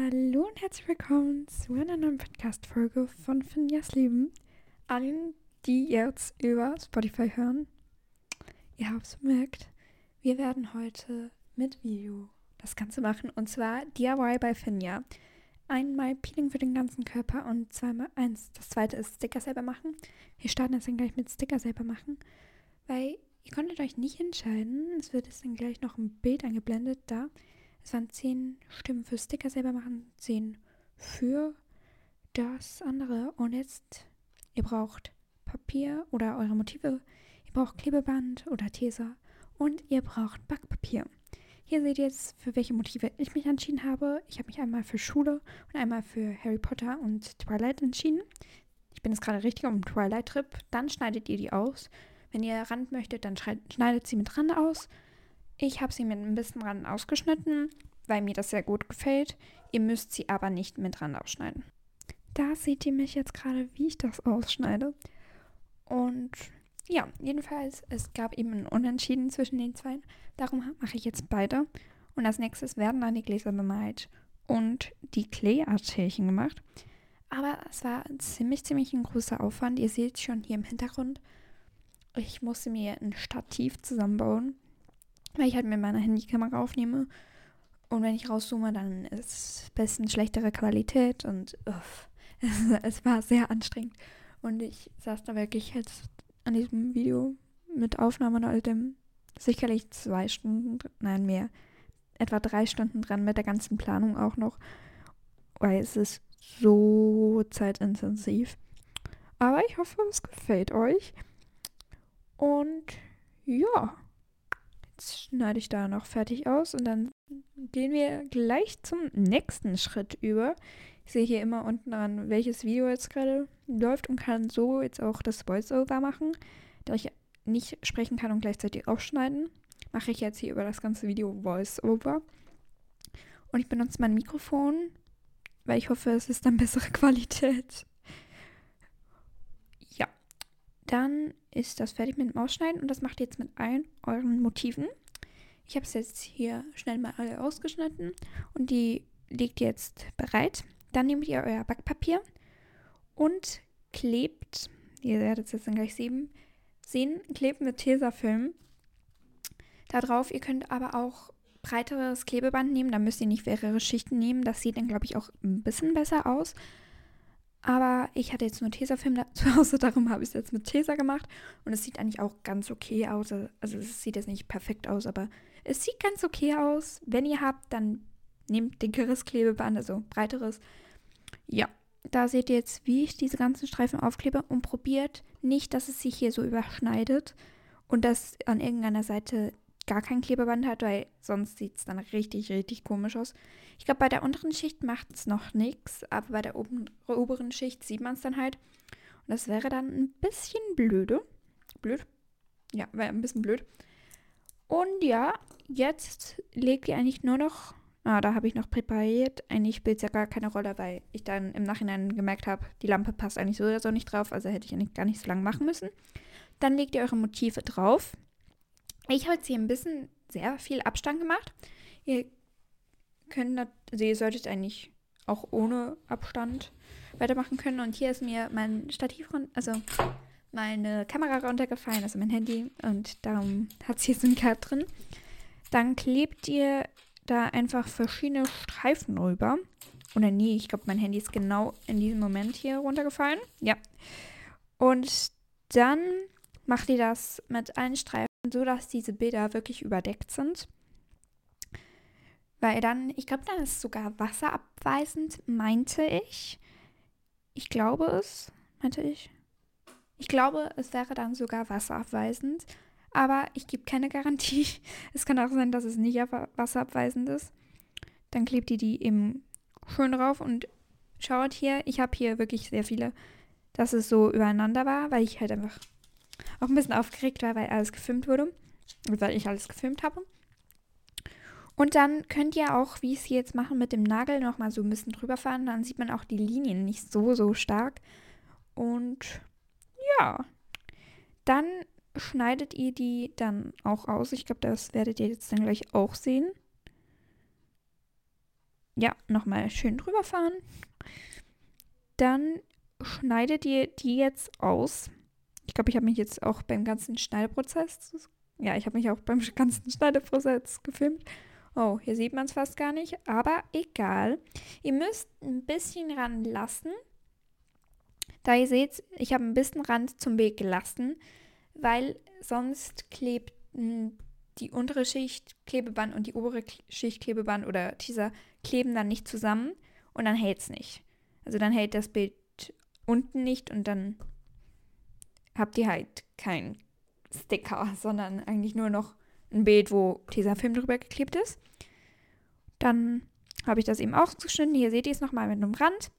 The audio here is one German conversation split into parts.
Hallo und herzlich willkommen zu einer neuen Podcast-Folge von Finjas Leben. Allen, die jetzt über Spotify hören, ihr habt es bemerkt, wir werden heute mit Video das Ganze machen und zwar DIY bei Finja. Einmal Peeling für den ganzen Körper und zweimal eins. Das zweite ist Sticker selber machen. Wir starten jetzt dann gleich mit Sticker selber machen, weil ihr konntet euch nicht entscheiden. Es wird jetzt dann gleich noch ein Bild eingeblendet da. Es waren zehn Stimmen für Sticker selber machen, zehn für das andere. Und jetzt, ihr braucht Papier oder eure Motive, ihr braucht Klebeband oder Tesa und ihr braucht Backpapier. Hier seht ihr jetzt, für welche Motive ich mich entschieden habe. Ich habe mich einmal für Schule und einmal für Harry Potter und Twilight entschieden. Ich bin jetzt gerade richtig auf dem Twilight-Trip. Dann schneidet ihr die aus. Wenn ihr Rand möchtet, dann schneidet sie mit Rand aus. Ich habe sie mit ein bisschen Rand ausgeschnitten, weil mir das sehr gut gefällt. Ihr müsst sie aber nicht mit Rand ausschneiden. Da seht ihr mich jetzt gerade, wie ich das ausschneide. Und ja, jedenfalls, es gab eben ein Unentschieden zwischen den zwei. Darum mache ich jetzt beide. Und als nächstes werden dann die Gläser bemalt und die Clay-Artierchen gemacht. Aber es war ziemlich, ziemlich ein großer Aufwand. Ihr seht schon hier im Hintergrund. Ich musste mir ein Stativ zusammenbauen weil ich halt mit meiner Handykamera aufnehme. Und wenn ich rauszoome, dann ist es bisschen schlechtere Qualität und uff, es, war sehr anstrengend. Und ich saß da wirklich jetzt an diesem Video mit Aufnahme und all dem sicherlich zwei Stunden, nein mehr, etwa drei Stunden dran mit der ganzen Planung auch noch, weil es ist so zeitintensiv. Aber ich hoffe, es gefällt euch. Und ja. Schneide ich da noch fertig aus und dann gehen wir gleich zum nächsten Schritt über. Ich sehe hier immer unten dran, welches Video jetzt gerade läuft und kann so jetzt auch das Voice-Over machen. Da ich nicht sprechen kann und gleichzeitig aufschneiden, mache ich jetzt hier über das ganze Video Voice-Over. Und ich benutze mein Mikrofon, weil ich hoffe, es ist dann bessere Qualität. Dann ist das fertig mit dem Ausschneiden und das macht ihr jetzt mit allen euren Motiven. Ich habe es jetzt hier schnell mal alle ausgeschnitten und die ihr jetzt bereit. Dann nehmt ihr euer Backpapier und klebt, ihr werdet es jetzt dann gleich sehen, sehen klebt mit Tesafilm da drauf. Ihr könnt aber auch breiteres Klebeband nehmen, da müsst ihr nicht mehrere Schichten nehmen. Das sieht dann, glaube ich, auch ein bisschen besser aus. Aber ich hatte jetzt nur Tesafilm zu Hause, darum habe ich es jetzt mit Tesa gemacht. Und es sieht eigentlich auch ganz okay aus. Also es sieht jetzt nicht perfekt aus, aber es sieht ganz okay aus. Wenn ihr habt, dann nehmt dickeres Klebeband, also breiteres. Ja, da seht ihr jetzt, wie ich diese ganzen Streifen aufklebe und probiert nicht, dass es sich hier so überschneidet und dass an irgendeiner Seite gar kein Klebeband hat, weil sonst sieht es dann richtig, richtig komisch aus. Ich glaube, bei der unteren Schicht macht es noch nichts, aber bei der oben, oberen Schicht sieht man es dann halt. Und das wäre dann ein bisschen blöde. Blöd? Ja, wäre ein bisschen blöd. Und ja, jetzt legt ihr eigentlich nur noch. Ah, da habe ich noch präpariert. Eigentlich spielt es ja gar keine Rolle, weil ich dann im Nachhinein gemerkt habe, die Lampe passt eigentlich so oder so nicht drauf. Also hätte ich eigentlich gar nicht so lange machen müssen. Dann legt ihr eure Motive drauf. Ich habe jetzt hier ein bisschen sehr viel Abstand gemacht. Ihr könnt, also ihr solltet eigentlich auch ohne Abstand weitermachen können. Und hier ist mir mein Stativ, also meine Kamera runtergefallen, also mein Handy. Und darum hat es hier so ein Cut drin. Dann klebt ihr da einfach verschiedene Streifen rüber. Oder nee, ich glaube, mein Handy ist genau in diesem Moment hier runtergefallen. Ja. Und dann macht ihr das mit allen Streifen so dass diese Bilder wirklich überdeckt sind. Weil dann, ich glaube, dann ist es sogar wasserabweisend, meinte ich. Ich glaube es, meinte ich. Ich glaube, es wäre dann sogar wasserabweisend. Aber ich gebe keine Garantie. Es kann auch sein, dass es nicht wasserabweisend ist. Dann klebt ihr die eben schön drauf und schaut hier, ich habe hier wirklich sehr viele, dass es so übereinander war, weil ich halt einfach auch ein bisschen aufgeregt war, weil alles gefilmt wurde. Weil ich alles gefilmt habe. Und dann könnt ihr auch, wie ich es jetzt mache, mit dem Nagel nochmal so ein bisschen drüber fahren. Dann sieht man auch die Linien nicht so, so stark. Und ja, dann schneidet ihr die dann auch aus. Ich glaube, das werdet ihr jetzt dann gleich auch sehen. ja, nochmal schön drüber fahren. Dann schneidet ihr die jetzt aus. Ich glaube, ich habe mich jetzt auch beim ganzen Schneideprozess, ja, ich habe mich auch beim ganzen Schneideprozess gefilmt. Oh, hier sieht man es fast gar nicht, aber egal. Ihr müsst ein bisschen ranlassen. Da ihr seht, ich habe ein bisschen Rand zum Weg gelassen, weil sonst klebt die untere Schicht Klebeband und die obere Schicht Klebeband oder Teaser kleben dann nicht zusammen und dann hält es nicht. Also dann hält das Bild unten nicht und dann habt ihr halt kein Sticker, sondern eigentlich nur noch ein Bild, wo Tesafilm drüber geklebt ist. Dann habe ich das eben ausgeschnitten. Hier seht ihr es nochmal mit einem Rand.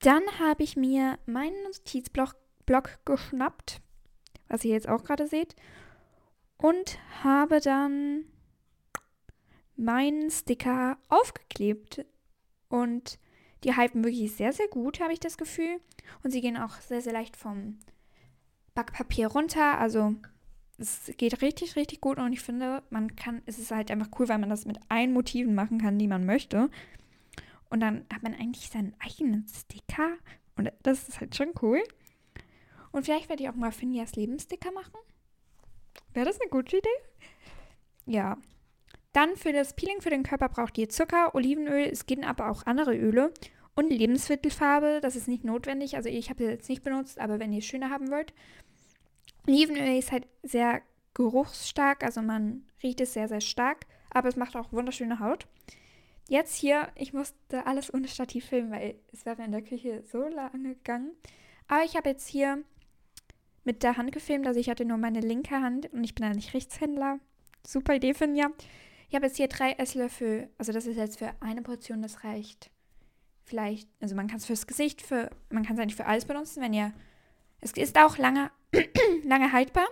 Dann habe ich mir meinen Notizblock Block geschnappt, was ihr jetzt auch gerade seht, und habe dann meinen Sticker aufgeklebt. Und die halten wirklich sehr, sehr gut, habe ich das Gefühl. Und sie gehen auch sehr, sehr leicht vom Backpapier runter. Also es geht richtig, richtig gut und ich finde, man kann, es ist halt einfach cool, weil man das mit allen Motiven machen kann, die man möchte. Und dann hat man eigentlich seinen eigenen Sticker und das ist halt schon cool. Und vielleicht werde ich auch mal Finjas Lebenssticker machen. Wäre das eine gute Idee? Ja. Dann für das Peeling für den Körper braucht ihr Zucker, Olivenöl, es gehen aber auch andere Öle und Lebensmittelfarbe. Das ist nicht notwendig. Also ich habe sie jetzt nicht benutzt, aber wenn ihr es schöner haben wollt, Olivenöl ist halt sehr geruchsstark, also man riecht es sehr, sehr stark, aber es macht auch wunderschöne Haut. Jetzt hier, ich musste alles ohne Stativ filmen, weil es wäre in der Küche so lange gegangen. Aber ich habe jetzt hier mit der Hand gefilmt, also ich hatte nur meine linke Hand und ich bin nicht Rechtshändler. Super Idee von mir. Ich habe jetzt hier drei Esslöffel, also das ist jetzt für eine Portion, das reicht. Vielleicht, also man kann es fürs Gesicht, für, man kann es eigentlich für alles benutzen, wenn ihr, es ist auch lange lange haltbar.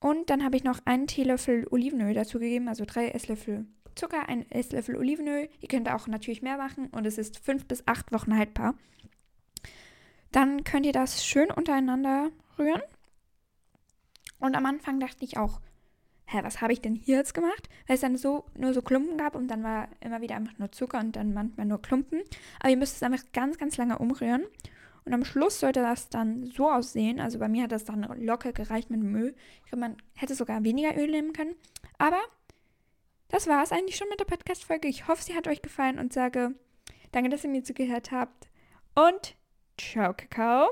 Und dann habe ich noch einen Teelöffel Olivenöl dazugegeben, also drei Esslöffel Zucker, ein Esslöffel Olivenöl. Ihr könnt auch natürlich mehr machen und es ist fünf bis acht Wochen haltbar. Dann könnt ihr das schön untereinander rühren. Und am Anfang dachte ich auch, hä, was habe ich denn hier jetzt gemacht? Weil es dann so nur so Klumpen gab und dann war immer wieder einfach nur Zucker und dann manchmal nur Klumpen. Aber ihr müsst es einfach ganz, ganz lange umrühren. Und am Schluss sollte das dann so aussehen. Also bei mir hat das dann locker gereicht mit dem Öl. Ich glaube, man hätte sogar weniger Öl nehmen können. Aber das war es eigentlich schon mit der Podcast-Folge. Ich hoffe, sie hat euch gefallen und sage danke, dass ihr mir zugehört habt. Und ciao, Kakao.